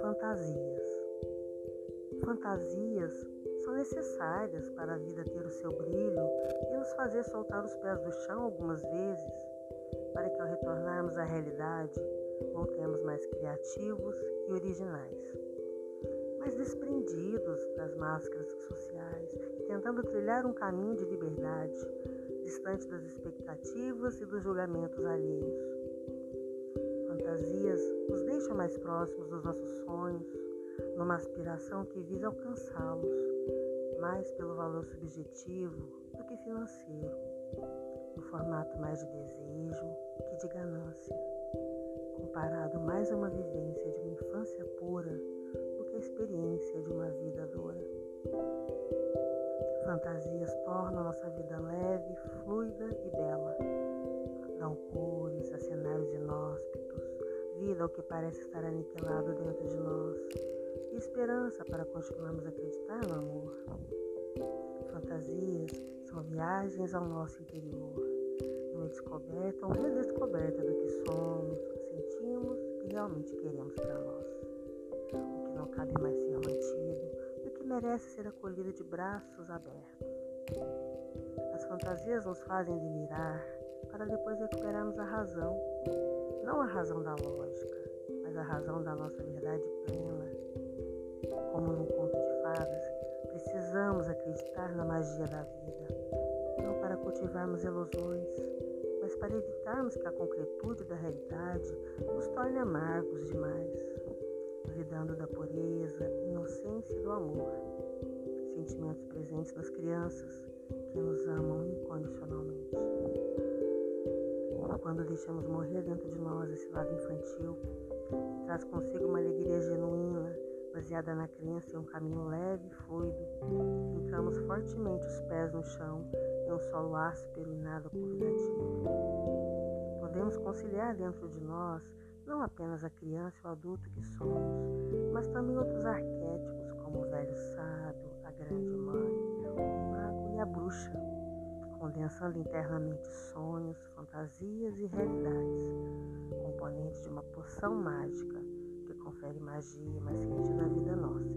Fantasias. Fantasias são necessárias para a vida ter o seu brilho e nos fazer soltar os pés do chão algumas vezes, para que ao retornarmos à realidade voltemos mais criativos e originais. Mas desprendidos das máscaras sociais e tentando trilhar um caminho de liberdade, distante das expectativas e dos julgamentos alheios. Fantasias nos deixam mais próximos dos nossos sonhos, numa aspiração que visa alcançá-los, mais pelo valor subjetivo do que financeiro, no formato mais de desejo que de ganância, comparado mais a uma vivência de Fantasias tornam nossa vida leve, fluida e bela. Dão cores a cenários inóspitos, vida ao que parece estar aniquilado dentro de nós e esperança para continuarmos a acreditar no amor. Fantasias são viagens ao nosso interior, uma descoberta ou redescoberta do que somos, sentimos e realmente queremos para nós. O que não cabe mais ser merece ser acolhida de braços abertos. As fantasias nos fazem delirar para depois recuperarmos a razão, não a razão da lógica, mas a razão da nossa verdade plena. Como num conto de fadas, precisamos acreditar na magia da vida, não para cultivarmos ilusões, mas para evitarmos que a concretude da realidade nos torne amargos demais duvidando da pureza, amor, sentimentos presentes das crianças que nos amam incondicionalmente. Quando deixamos morrer dentro de nós esse lado infantil, traz consigo uma alegria genuína, baseada na crença em um caminho leve e fluido, fincamos fortemente os pés no chão em um solo áspero e nada convidativo. Podemos conciliar dentro de nós não apenas a criança e o adulto que somos, mas também outros arquétipos como o velho sábio, a grande mãe, o mago e a bruxa, condensando internamente sonhos, fantasias e realidades, componentes de uma poção mágica que confere magia mais sentido à vida nossa